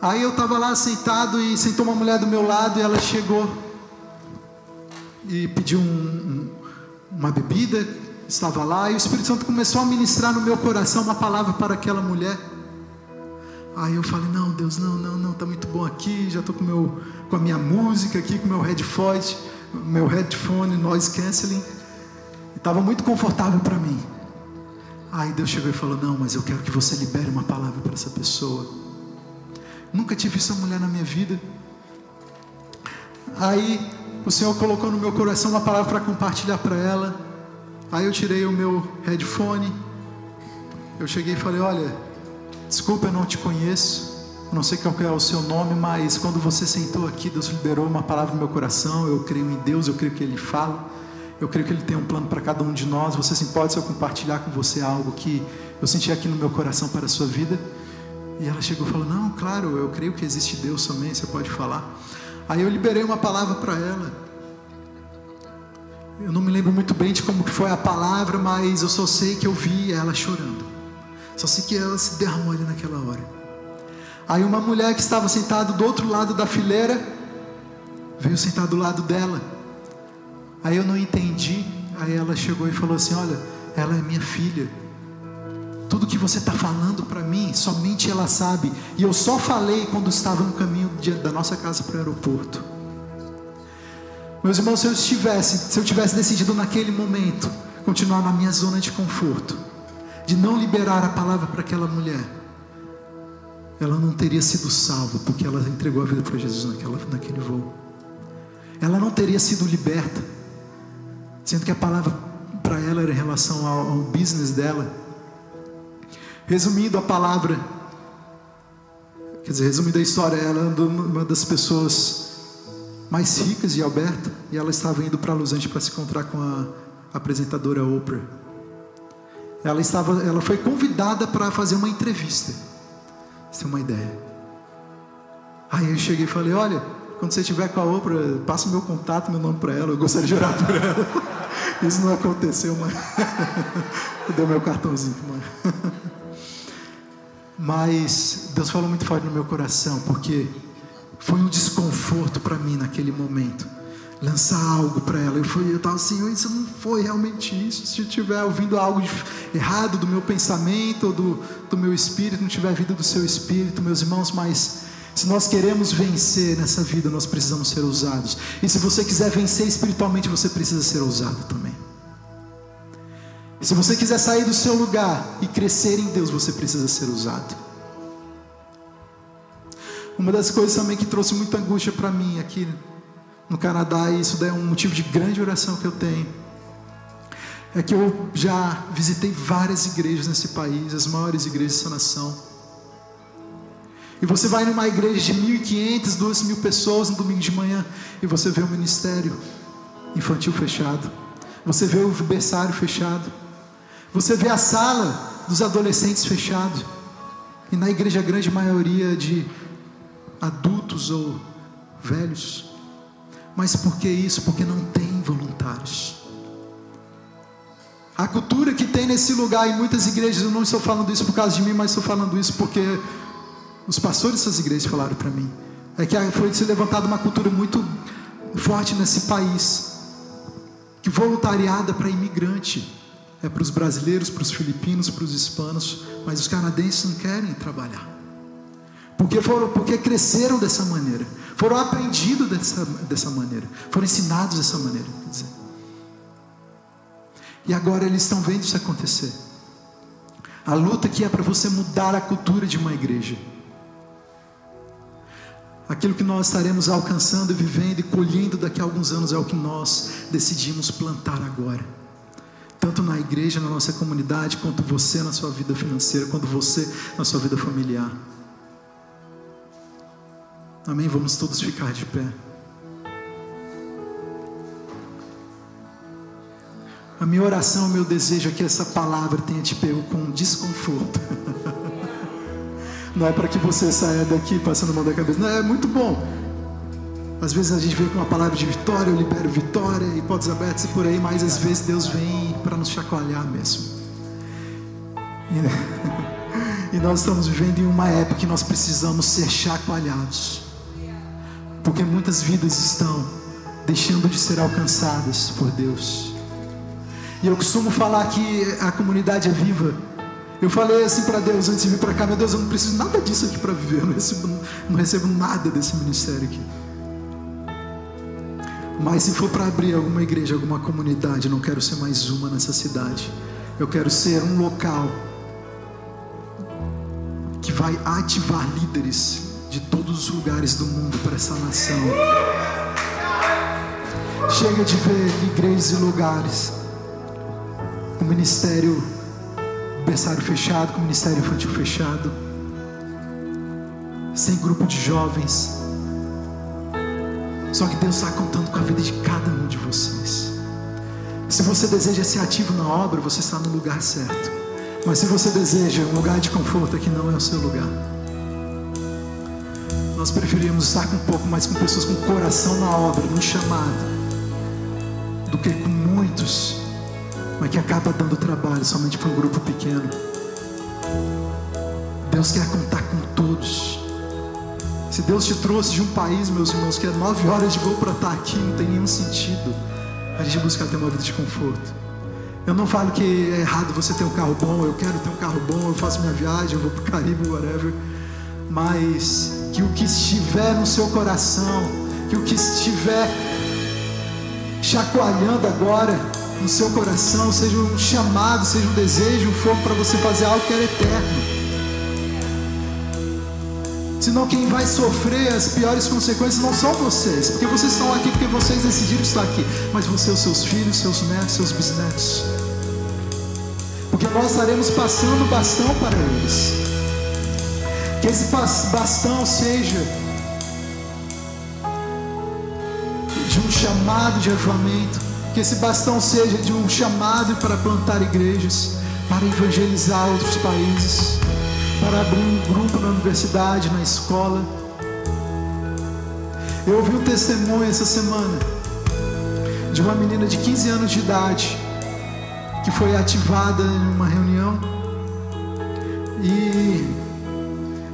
Aí eu estava lá sentado e sentou uma mulher do meu lado e ela chegou e pediu um, um, uma bebida, estava lá e o Espírito Santo começou a ministrar no meu coração uma palavra para aquela mulher. Aí eu falei, não, Deus, não, não, não, tá muito bom aqui, já estou com, com a minha música aqui, com meu headphone, meu headphone, noise canceling. Estava muito confortável para mim. Aí Deus chegou e falou: Não, mas eu quero que você libere uma palavra para essa pessoa. Nunca tive essa mulher na minha vida. Aí o Senhor colocou no meu coração uma palavra para compartilhar para ela. Aí eu tirei o meu headphone. Eu cheguei e falei: Olha, desculpa, eu não te conheço. Não sei qual é o seu nome, mas quando você sentou aqui, Deus liberou uma palavra no meu coração. Eu creio em Deus, eu creio que Ele fala. Eu creio que Ele tem um plano para cada um de nós. Você se pode se eu compartilhar com você algo que eu senti aqui no meu coração para a sua vida. E ela chegou e falou: Não, claro, eu creio que existe Deus também, você pode falar. Aí eu liberei uma palavra para ela. Eu não me lembro muito bem de como foi a palavra, mas eu só sei que eu vi ela chorando. Só sei que ela se derramou ali naquela hora. Aí uma mulher que estava sentada do outro lado da fileira veio sentar do lado dela. Aí eu não entendi. Aí ela chegou e falou assim: Olha, ela é minha filha. Tudo que você está falando para mim, somente ela sabe. E eu só falei quando estava no caminho da nossa casa para o aeroporto. Meus irmãos, se eu estivesse, se eu tivesse decidido naquele momento continuar na minha zona de conforto, de não liberar a palavra para aquela mulher, ela não teria sido salva, porque ela entregou a vida para Jesus naquela, naquele voo. Ela não teria sido liberta sendo que a palavra para ela era em relação ao, ao business dela. Resumindo a palavra, quer dizer, resumindo a história, ela é uma das pessoas mais ricas de Alberta e ela estava indo para Los Angeles para se encontrar com a apresentadora Oprah. Ela estava, ela foi convidada para fazer uma entrevista. Você tem uma ideia? Aí eu cheguei e falei, olha, quando você estiver com a Oprah, passa meu contato, meu nome para ela. Eu gostaria de orar por ela. Isso não aconteceu, mas. Deu meu cartãozinho, mãe. Mas Deus falou muito forte no meu coração, porque Foi um desconforto para mim naquele momento lançar algo para ela. Eu fui, eu estava assim, isso não foi realmente isso. Se eu estiver ouvindo algo errado do meu pensamento ou do, do meu espírito, não tiver vida do seu espírito, meus irmãos, mas se nós queremos vencer nessa vida, nós precisamos ser ousados. E se você quiser vencer espiritualmente, você precisa ser ousado também. Se você quiser sair do seu lugar e crescer em Deus, você precisa ser ousado. Uma das coisas também que trouxe muita angústia para mim aqui no Canadá, e isso é um motivo de grande oração que eu tenho. É que eu já visitei várias igrejas nesse país, as maiores igrejas dessa nação. E você vai numa igreja de 1.500, 2.000 pessoas no domingo de manhã, e você vê o ministério infantil fechado. Você vê o berçário fechado. Você vê a sala dos adolescentes fechado. E na igreja a grande maioria de adultos ou velhos. Mas por que isso? Porque não tem voluntários. A cultura que tem nesse lugar, em muitas igrejas, eu não estou falando isso por causa de mim, mas estou falando isso porque os pastores dessas igrejas falaram para mim. É que foi se levantada uma cultura muito forte nesse país, que voluntariada para imigrante, é para os brasileiros, para os filipinos, para os hispanos, mas os canadenses não querem trabalhar. Porque foram, porque cresceram dessa maneira, foram aprendidos dessa, dessa maneira, foram ensinados dessa maneira. Quer dizer. E agora eles estão vendo isso acontecer. A luta que é para você mudar a cultura de uma igreja. Aquilo que nós estaremos alcançando, vivendo e colhendo daqui a alguns anos é o que nós decidimos plantar agora. Tanto na igreja, na nossa comunidade, quanto você na sua vida financeira, quanto você na sua vida familiar. Amém? Vamos todos ficar de pé. A minha oração, o meu desejo é que essa palavra tenha te pego com desconforto. Não é para que você saia daqui passando mão da cabeça. Não, é muito bom. Às vezes a gente vem com uma palavra de vitória, eu libero vitória, e portas abertas e por aí, mas às vezes Deus vem para nos chacoalhar mesmo. E, e nós estamos vivendo em uma época que nós precisamos ser chacoalhados porque muitas vidas estão deixando de ser alcançadas por Deus. E eu costumo falar que a comunidade é viva. Eu falei assim para Deus antes de vir para cá: Meu Deus, eu não preciso nada disso aqui para viver. Eu não recebo, não recebo nada desse ministério aqui. Mas se for para abrir alguma igreja, alguma comunidade, não quero ser mais uma nessa cidade. Eu quero ser um local que vai ativar líderes de todos os lugares do mundo para essa nação. Chega de ver igrejas e lugares com ministério berçário fechado, com ministério infantil fechado, sem grupo de jovens. Só que Deus está contando com a vida de cada um de vocês. Se você deseja ser ativo na obra, você está no lugar certo. Mas se você deseja um lugar de conforto, aqui não é o seu lugar. Nós preferimos estar com um pouco mais com pessoas com coração na obra, no chamado, do que com muitos, mas que acaba dando trabalho somente para um grupo pequeno. Deus quer contar com todos. Se Deus te trouxe de um país, meus irmãos, que é nove horas de voo para estar aqui, não tem nenhum sentido a gente buscar ter uma vida de conforto. Eu não falo que é errado você ter um carro bom, eu quero ter um carro bom, eu faço minha viagem, eu vou para o Caribe, whatever. Mas que o que estiver no seu coração, que o que estiver chacoalhando agora no seu coração, seja um chamado, seja um desejo, um fogo para você fazer algo que é eterno. Senão quem vai sofrer as piores consequências não são vocês, porque vocês estão aqui porque vocês decidiram estar aqui, mas você, os seus filhos, seus netos, seus bisnetos. Porque nós estaremos passando bastão para eles. Que esse bastão seja de um chamado de avivamento. Que esse bastão seja de um chamado para plantar igrejas, para evangelizar outros países, para abrir um grupo na universidade, na escola. Eu ouvi um testemunho essa semana de uma menina de 15 anos de idade que foi ativada em uma reunião e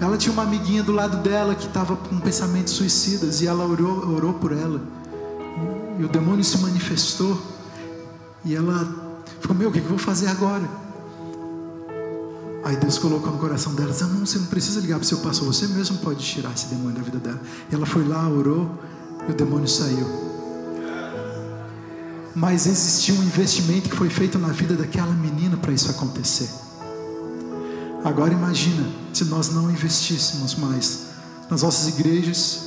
Ela tinha uma amiguinha do lado dela que estava com pensamentos suicidas e ela orou, orou por ela. E o demônio se manifestou. E ela ficou: Meu, o que eu vou fazer agora? Aí Deus colocou no coração dela: Não, você não precisa ligar para o seu pastor, você mesmo pode tirar esse demônio da vida dela. E ela foi lá, orou e o demônio saiu mas existia um investimento que foi feito na vida daquela menina para isso acontecer. Agora imagina se nós não investíssemos mais nas nossas igrejas,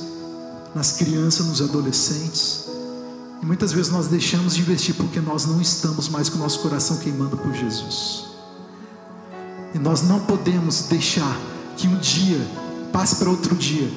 nas crianças, nos adolescentes. E muitas vezes nós deixamos de investir porque nós não estamos mais com o nosso coração queimando por Jesus. E nós não podemos deixar que um dia passe para outro dia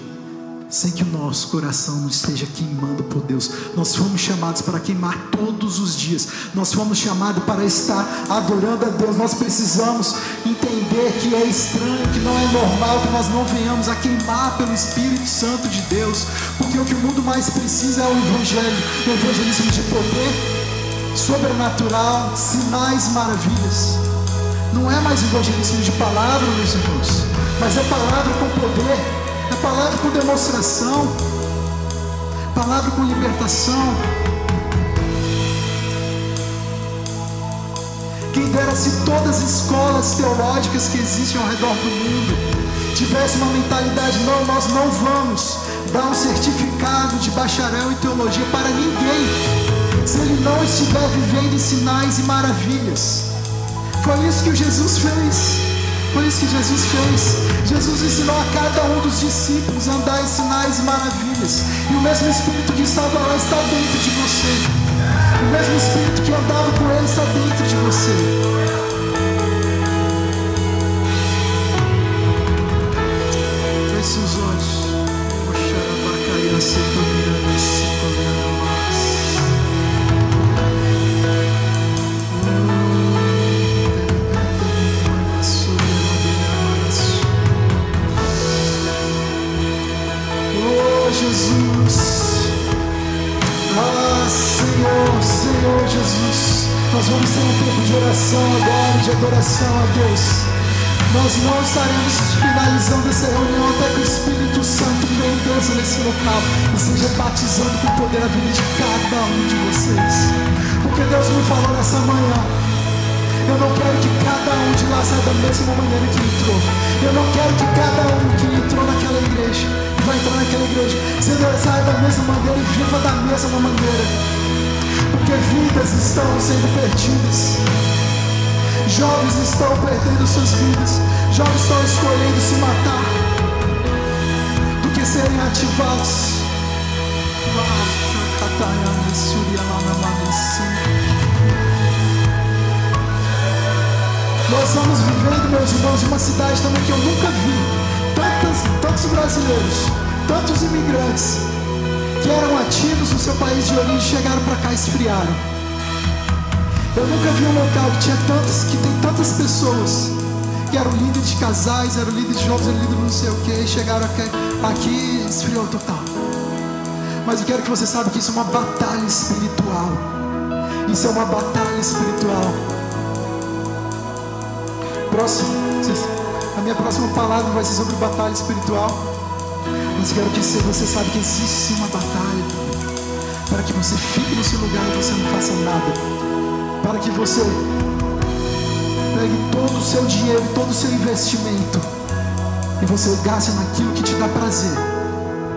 sem que o nosso coração não esteja queimando por Deus. Nós fomos chamados para queimar todos os dias. Nós fomos chamados para estar adorando a Deus. Nós precisamos entender que é estranho, que não é normal que nós não venhamos a queimar pelo Espírito Santo de Deus, porque o que o mundo mais precisa é o evangelho, o evangelismo de poder sobrenatural, sinais, maravilhas. Não é mais evangelismo de palavra, meus irmãos, mas é palavra com poder palavra com demonstração, palavra com libertação. Quem dera se todas as escolas teológicas que existem ao redor do mundo tivessem uma mentalidade: não, nós não vamos dar um certificado de bacharel em teologia para ninguém, se ele não estiver vivendo em sinais e maravilhas. Foi isso que Jesus fez. Foi isso que Jesus fez. Jesus ensinou a cada um dos discípulos a andar em sinais e maravilhas. E o mesmo Espírito que estava lá está dentro de você. O mesmo Espírito que andava com ele está dentro de você. Adoração a Deus. Nós não estaremos finalizando essa reunião até que o Espírito Santo venha Deus nesse local e seja batizando com o poder a vida de cada um de vocês. Porque Deus me falou nessa manhã. Eu não quero que cada um de lá saia da mesma maneira que entrou. Eu não quero que cada um que entrou naquela igreja, vai entrar naquela igreja, saia da mesma maneira e viva da mesma maneira porque vidas estão sendo perdidas. Jovens estão perdendo suas vidas. Jovens estão escolhendo se matar do que serem ativados. Nós estamos vivendo, meus irmãos, uma cidade também que eu nunca vi. Tantos, tantos brasileiros, tantos imigrantes que eram ativos no seu país de origem chegaram para cá e esfriaram. Eu nunca vi um local que tinha tantas, que tem tantas pessoas que eram líderes de casais, eram líderes de jovens, eram líderes não sei o que, e chegaram aqui, aqui e esfriou total. Mas eu quero que você saiba que isso é uma batalha espiritual. Isso é uma batalha espiritual. Próximo, a minha próxima palavra vai ser sobre batalha espiritual. Mas quero que você sabe que existe uma batalha para que você fique no seu lugar e você não faça nada. Para que você pegue todo o seu dinheiro, todo o seu investimento e você gaste naquilo que te dá prazer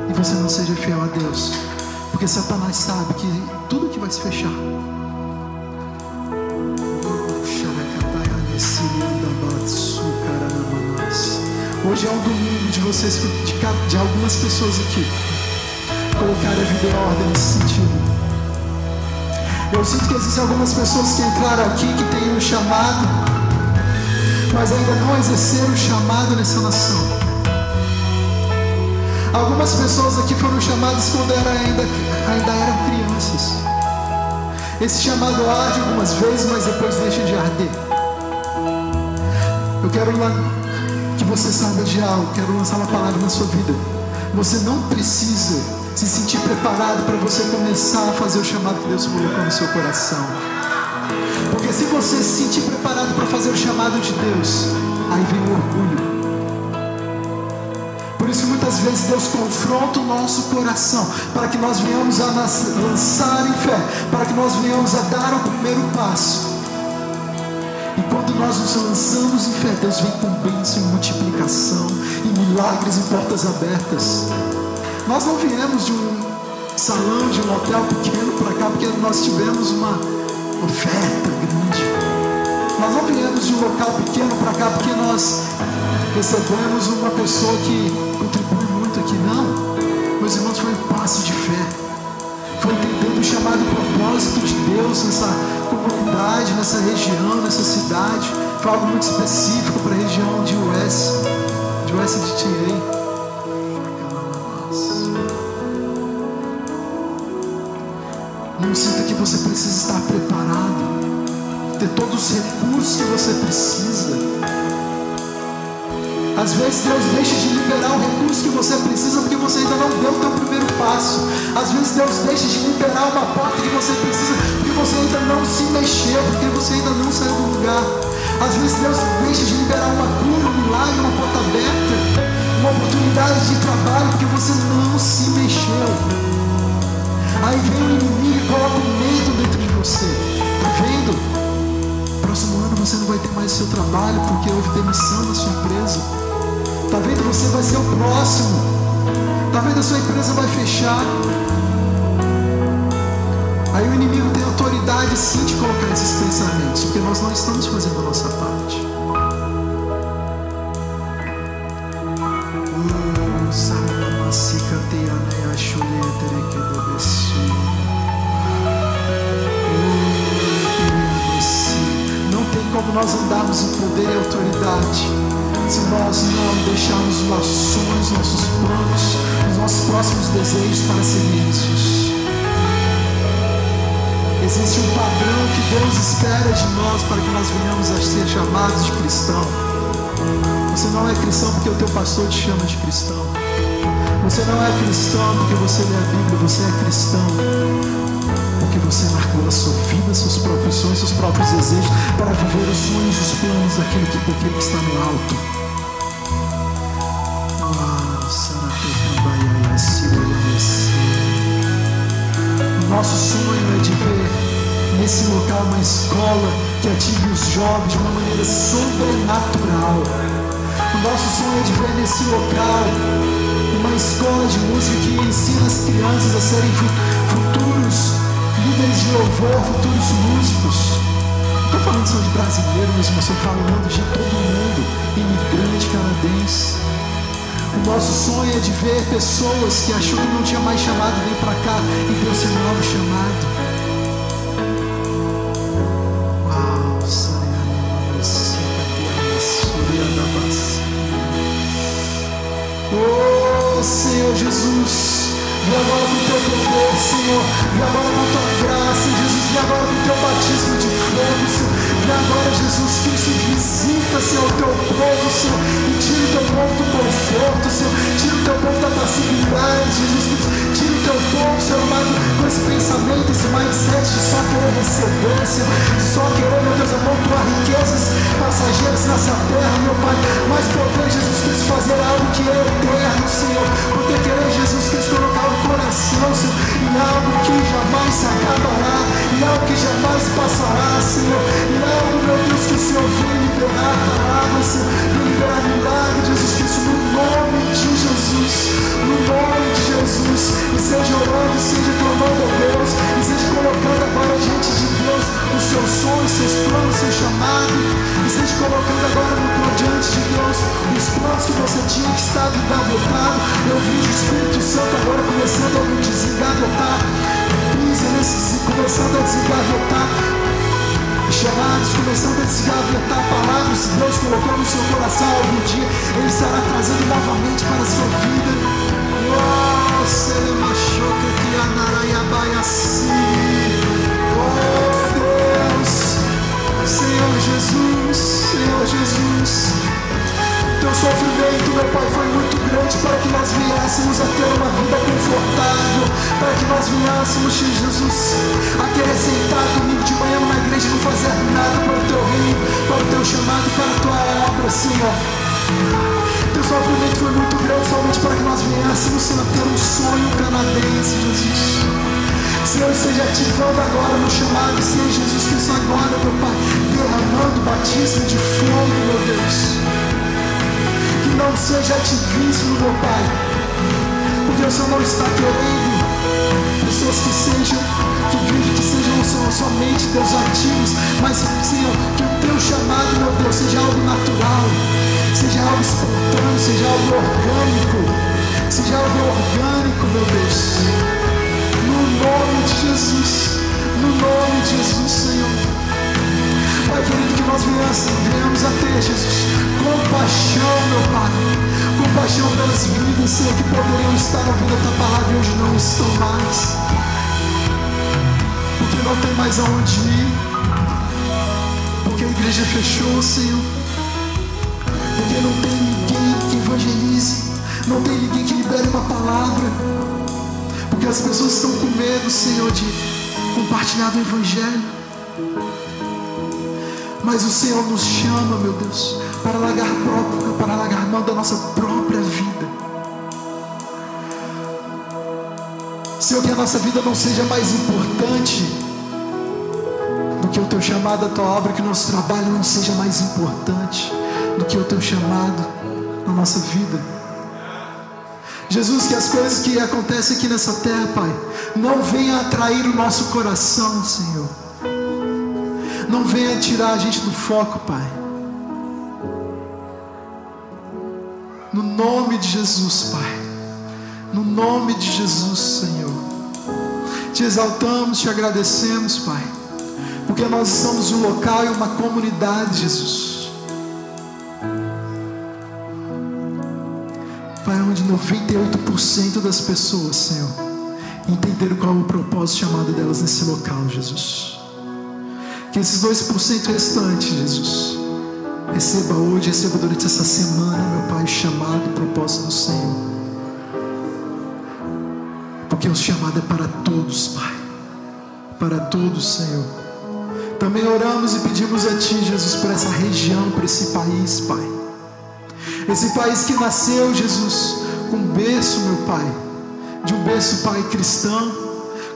e você não seja fiel a Deus. Porque Satanás sabe que tudo que vai se fechar Hoje é um domingo de vocês, de, de algumas pessoas aqui, colocar a vida em ordem nesse sentido. Eu sinto que existem algumas pessoas que entraram aqui que têm um chamado, mas ainda não exerceram o chamado nessa nação. Algumas pessoas aqui foram chamadas quando era ainda, ainda eram crianças. Esse chamado arde algumas vezes, mas depois deixa de arder. Eu quero que você saiba de algo, quero lançar uma palavra na sua vida. Você não precisa se sentir preparado para você começar a fazer o chamado que Deus colocou no seu coração. Porque se você se sentir preparado para fazer o chamado de Deus, aí vem o orgulho. vezes Deus confronta o nosso coração para que nós venhamos a lançar em fé, para que nós venhamos a dar o primeiro passo. E quando nós nos lançamos em fé, Deus vem com bênção e multiplicação, e milagres e portas abertas. Nós não viemos de um salão, de um hotel pequeno para cá, porque nós tivemos uma oferta grande. Nós não viemos de um local pequeno para cá, porque nós recebemos uma pessoa que contribui muito aqui. Não, meus irmãos, foi um passo de fé. Foi entendendo o chamado propósito de Deus nessa comunidade, nessa região, nessa cidade. Foi algo muito específico para a região de US, de US de TA. Ter todos os recursos que você precisa. Às vezes Deus deixa de liberar o recurso que você precisa porque você ainda não deu o seu primeiro passo. Às vezes Deus deixa de liberar uma porta que você precisa porque você ainda não se mexeu, porque você ainda não saiu do lugar. Às vezes Deus deixa de liberar uma cura, um milagre, uma porta aberta, uma oportunidade de trabalho porque você não se mexeu. Aí vem o inimigo e coloca um medo dentro de você. Tá vendo? Próximo ano você não vai ter mais seu trabalho porque houve demissão na sua empresa. Está vendo? Você vai ser o próximo. Está vendo? A sua empresa vai fechar. Aí o inimigo tem autoridade sim de colocar esses pensamentos, porque nós não estamos fazendo a nossa parte. Como nós andarmos em poder e autoridade se nós não deixarmos os nossos sonhos, nossos planos, os nossos próximos desejos para silêncios. Existe um padrão que Deus espera de nós para que nós venhamos a ser chamados de cristão. Você não é cristão porque o teu pastor te chama de cristão. Você não é cristão porque você lê a Bíblia, você é cristão você marcou a sua vida, seus próprios sonhos, seus próprios desejos para viver os sonhos e os planos daquele que, daquele que está no alto. Nosso sonho é de ver nesse local uma escola que ative os jovens de uma maneira sobrenatural. O nosso sonho é de ver nesse local uma escola de música que ensina as crianças a serem futuros líderes de louvor, futuros músicos. Estou falando só de brasileiro, mas estou falando de todo mundo, imigrante canadense. O nosso sonho é de ver pessoas que achou que não tinha mais chamado, vir para cá e Deus seu novo chamado. Oh Senhor Jesus, vem agora com o teu poder, Senhor, vem agora com a tua graça, Jesus, vem agora com o teu batismo de fogo, Senhor. Vem agora, Jesus Cristo, visita, Senhor, o teu povo, Senhor, e tira o teu povo do conforto, Senhor, tira o teu povo da passividade, Jesus Cristo, tira o teu povo, Senhor amado, com esse pensamento, esse mindset de só querer receber, Senhor, só querer, meu Deus, amontoar riquezas passageiras nessa terra, meu Pai, mas poder, Jesus Cristo, fazer algo que é eterno, Senhor, poder querer, Jesus Cristo, coração, Senhor, em algo que jamais se acabará, em algo que jamais passará, Senhor, em algo, meu Deus, que o Senhor vem liberar palavras, Senhor, vem liberar milagre, Jesus Cristo, no nome de Jesus, no nome de Jesus, e seja orando, e seja clamando a Deus, e seja colocando agora diante de Deus os seus sonhos, seus planos, seu chamado, e seja colocando agora no diante de Deus os planos que você tinha que estava engavetado. Eu vi o Espírito Santo agora começando a me desengavetar, nesses, começando a desengavetar chamados, começando a desgavetar palavras que Deus colocou no seu coração algum dia, Ele estará trazendo novamente para a sua vida. Que Oh Deus, Senhor Jesus, Senhor Jesus. Teu sofrimento, meu Pai, foi muito grande para que nós viéssemos a ter uma vida confortável, para que nós viéssemos, Jesus, a ter sentado domingo de manhã numa igreja e não fazer nada para o teu reino, para o teu chamado, para a tua obra, Senhor. Teu sofrimento foi muito grande, somente para que nós viéssemos, Senhor, ter um sonho canadense, Jesus. Senhor, esteja ativando agora no chamado, Senhor Jesus Cristo, agora, meu Pai, derramando batismo de fogo, meu Deus. Não seja ativismo, meu Pai, porque o Senhor não está querendo pessoas que sejam, que vivem, que sejam somente Deus ativos, mas Senhor, que o teu chamado, meu Deus, seja algo natural, seja algo espontâneo, seja algo orgânico, seja algo orgânico, meu Deus. No nome de Jesus, no nome de Jesus, Senhor. Pai querido, que nós venhamos a ter, Jesus, compaixão, meu Pai, compaixão pelas vidas, Senhor, que poderiam estar ouvindo a tua palavra e hoje não estão mais, porque não tem mais aonde ir, porque a igreja fechou, Senhor, porque não tem ninguém que evangelize, não tem ninguém que libere uma palavra, porque as pessoas estão com medo, Senhor, de compartilhar do Evangelho. Mas o Senhor nos chama, meu Deus, para largar, próprio, para largar mão da nossa própria vida. Senhor, que a nossa vida não seja mais importante do que o teu chamado, a tua obra, que o nosso trabalho não seja mais importante do que o teu chamado na nossa vida. Jesus, que as coisas que acontecem aqui nessa terra, Pai, não venham atrair o nosso coração, Senhor. Não venha tirar a gente do foco, Pai. No nome de Jesus, Pai. No nome de Jesus, Senhor. Te exaltamos, te agradecemos, Pai. Porque nós estamos um local e uma comunidade, Jesus. Pai, onde 98% das pessoas, Senhor, entenderam qual é o propósito chamado delas nesse local, Jesus. Que esses 2% restantes, Jesus, receba hoje, receba durante essa semana, meu Pai, o chamado, o propósito do Senhor. Porque o chamado é para todos, Pai. Para todos, Senhor. Também oramos e pedimos a Ti, Jesus, por essa região, por esse país, Pai. Esse país que nasceu, Jesus, com um berço, meu Pai, de um berço, Pai, cristão,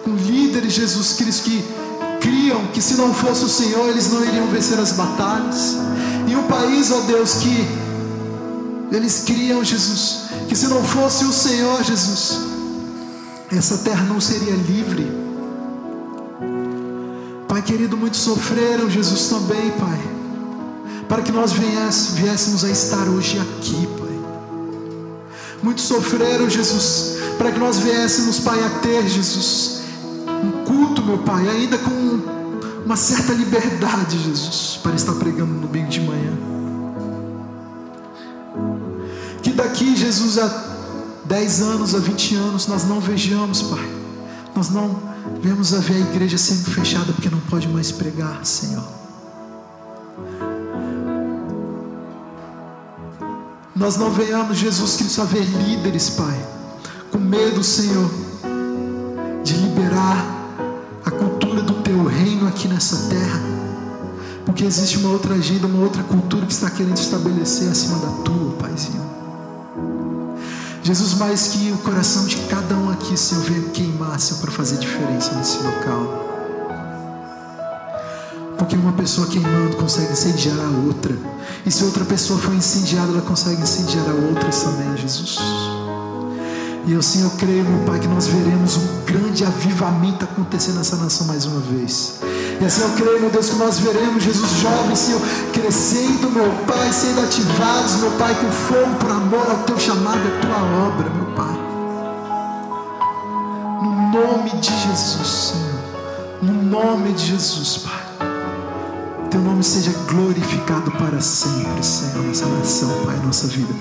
com líderes, Jesus Cristo, que criam que se não fosse o Senhor, eles não iriam vencer as batalhas. E um país, ó Deus, que eles criam, Jesus, que se não fosse o Senhor, Jesus, essa terra não seria livre. Pai querido, muitos sofreram, Jesus também, Pai, para que nós viéssemos a estar hoje aqui, Pai. Muitos sofreram, Jesus, para que nós viéssemos, Pai, a ter, Jesus, culto, meu Pai, ainda com uma certa liberdade, Jesus, para estar pregando no domingo de manhã. Que daqui, Jesus, a 10 anos, a 20 anos, nós não vejamos, Pai. Nós não vemos a ver a igreja sendo fechada porque não pode mais pregar, Senhor. Nós não venhamos, Jesus Cristo, a ver líderes, Pai, com medo, Senhor, de liberar aqui nessa terra, porque existe uma outra agenda, uma outra cultura que está querendo estabelecer acima da Tua, Paizinho. Jesus, mais que o coração de cada um aqui, Senhor, venha queimar, Senhor, para fazer diferença nesse local. Porque uma pessoa queimando consegue incendiar a outra. E se outra pessoa for incendiada, ela consegue incendiar a outras também, Jesus. E eu, Senhor, creio, meu Pai, que nós veremos um grande avivamento acontecer nessa nação mais uma vez. E assim eu creio, meu Deus, que nós veremos Jesus jovens, Senhor, crescendo, meu Pai, sendo ativados, meu Pai, com fogo por amor ao Teu chamado, à Tua obra, meu Pai. No nome de Jesus, Senhor. No nome de Jesus, Pai. Teu nome seja glorificado para sempre, Senhor, nossa nação, Pai, nossa vida.